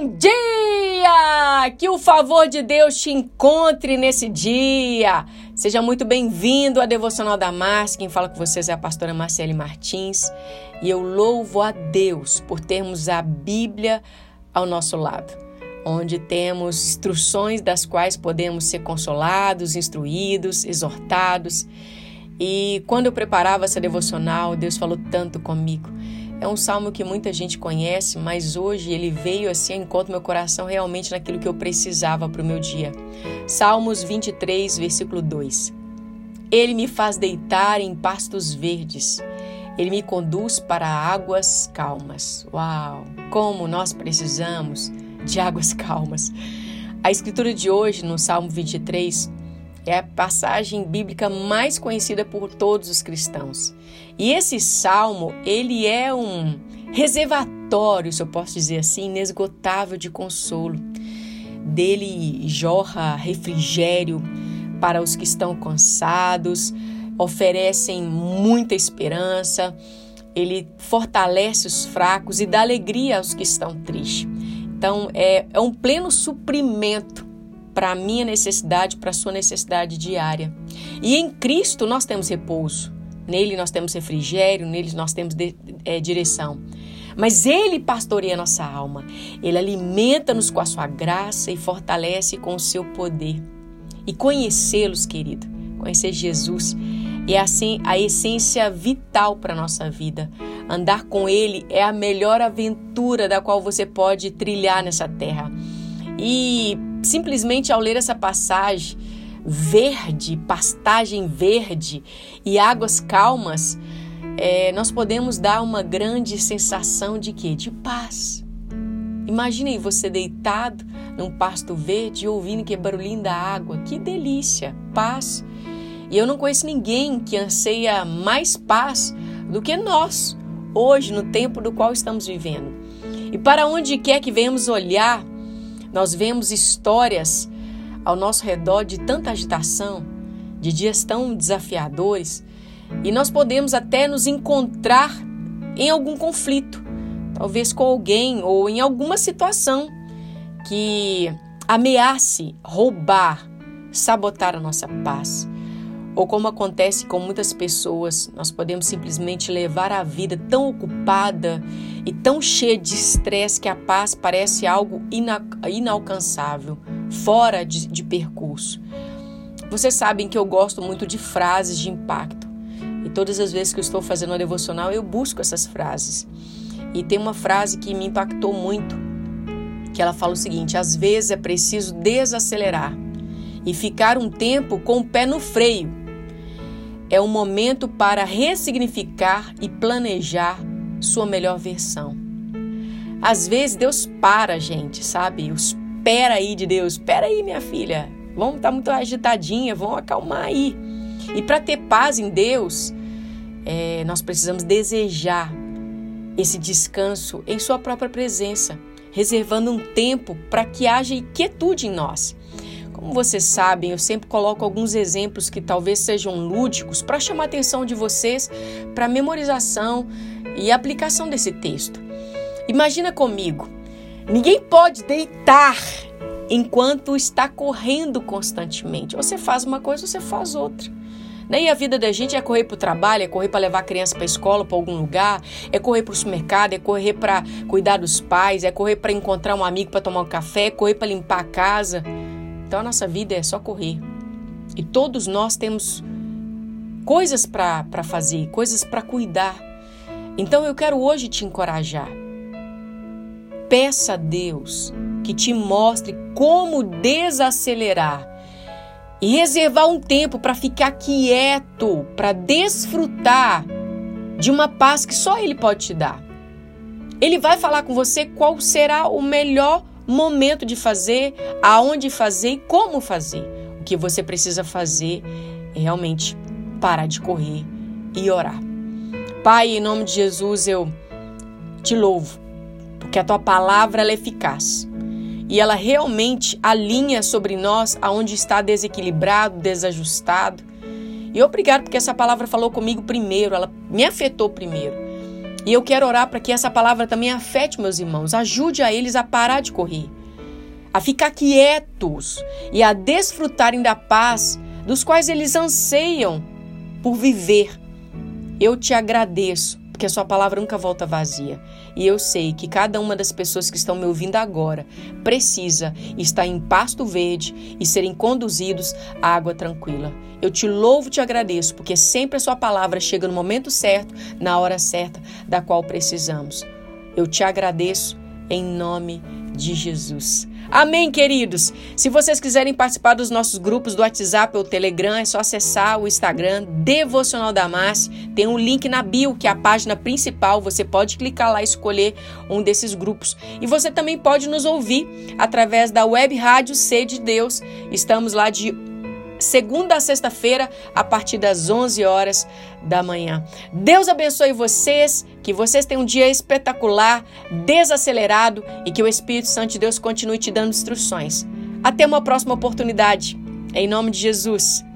Bom dia! Que o favor de Deus te encontre nesse dia. Seja muito bem-vindo à Devocional da Márcia. Quem fala com vocês é a pastora Marcele Martins. E eu louvo a Deus por termos a Bíblia ao nosso lado, onde temos instruções das quais podemos ser consolados, instruídos, exortados. E quando eu preparava essa devocional, Deus falou tanto comigo. É um salmo que muita gente conhece, mas hoje ele veio assim encontro meu coração realmente naquilo que eu precisava para o meu dia. Salmos 23, versículo 2. Ele me faz deitar em pastos verdes. Ele me conduz para águas calmas. Uau! Como nós precisamos de águas calmas. A escritura de hoje, no Salmo 23, é a passagem bíblica mais conhecida por todos os cristãos. E esse salmo, ele é um reservatório, se eu posso dizer assim, inesgotável de consolo. Dele jorra refrigério para os que estão cansados, oferecem muita esperança, ele fortalece os fracos e dá alegria aos que estão tristes. Então, é, é um pleno suprimento para a minha necessidade, para a sua necessidade diária. E em Cristo nós temos repouso, nele nós temos refrigério, nele nós temos de, é, direção. Mas Ele pastoreia nossa alma, Ele alimenta-nos com a sua graça e fortalece com o seu poder. E conhecê-los, querido, conhecer Jesus é assim a essência vital para a nossa vida. Andar com Ele é a melhor aventura da qual você pode trilhar nessa terra. E simplesmente ao ler essa passagem, verde, pastagem verde e águas calmas, é, nós podemos dar uma grande sensação de quê? De paz. Imagine você deitado num pasto verde ouvindo que barulhinho da água. Que delícia! Paz. E eu não conheço ninguém que anseia mais paz do que nós, hoje, no tempo do qual estamos vivendo. E para onde quer que venhamos olhar, nós vemos histórias ao nosso redor de tanta agitação, de dias tão desafiadores, e nós podemos até nos encontrar em algum conflito, talvez com alguém ou em alguma situação que ameace roubar, sabotar a nossa paz. Ou como acontece com muitas pessoas, nós podemos simplesmente levar a vida tão ocupada e tão cheia de estresse que a paz parece algo ina inalcançável, fora de, de percurso. Vocês sabem que eu gosto muito de frases de impacto. E todas as vezes que eu estou fazendo uma devocional, eu busco essas frases. E tem uma frase que me impactou muito, que ela fala o seguinte: às vezes é preciso desacelerar e ficar um tempo com o pé no freio é um momento para ressignificar e planejar sua melhor versão. Às vezes Deus para gente, sabe? Espera aí de Deus, espera aí, minha filha. Vamos estar tá muito agitadinha, vamos acalmar aí. E para ter paz em Deus, é, nós precisamos desejar esse descanso em Sua própria presença, reservando um tempo para que haja quietude em nós. Como vocês sabem, eu sempre coloco alguns exemplos que talvez sejam lúdicos para chamar a atenção de vocês para a memorização e aplicação desse texto. Imagina comigo, ninguém pode deitar enquanto está correndo constantemente. Você faz uma coisa, você faz outra. E a vida da gente é correr para o trabalho, é correr para levar a criança para a escola, para algum lugar, é correr para o supermercado, é correr para cuidar dos pais, é correr para encontrar um amigo para tomar um café, é correr para limpar a casa. Então a nossa vida é só correr. E todos nós temos coisas para fazer, coisas para cuidar. Então eu quero hoje te encorajar. Peça a Deus que te mostre como desacelerar e reservar um tempo para ficar quieto, para desfrutar de uma paz que só Ele pode te dar. Ele vai falar com você qual será o melhor momento de fazer, aonde fazer e como fazer. O que você precisa fazer é realmente parar de correr e orar. Pai, em nome de Jesus, eu te louvo, porque a tua palavra é eficaz e ela realmente alinha sobre nós aonde está desequilibrado, desajustado. E obrigado porque essa palavra falou comigo primeiro, ela me afetou primeiro. E eu quero orar para que essa palavra também afete meus irmãos, ajude a eles a parar de correr, a ficar quietos e a desfrutarem da paz dos quais eles anseiam por viver. Eu te agradeço porque a sua palavra nunca volta vazia. E eu sei que cada uma das pessoas que estão me ouvindo agora precisa estar em pasto verde e serem conduzidos à água tranquila. Eu te louvo te agradeço, porque sempre a sua palavra chega no momento certo, na hora certa, da qual precisamos. Eu te agradeço em nome de Jesus. Amém, queridos? Se vocês quiserem participar dos nossos grupos do WhatsApp ou Telegram, é só acessar o Instagram Devocional da Márcia. Tem um link na bio, que é a página principal. Você pode clicar lá e escolher um desses grupos. E você também pode nos ouvir através da web rádio C de Deus. Estamos lá de segunda a sexta-feira, a partir das 11 horas da manhã. Deus abençoe vocês, que vocês tenham um dia espetacular, desacelerado e que o Espírito Santo de Deus continue te dando instruções. Até uma próxima oportunidade. Em nome de Jesus.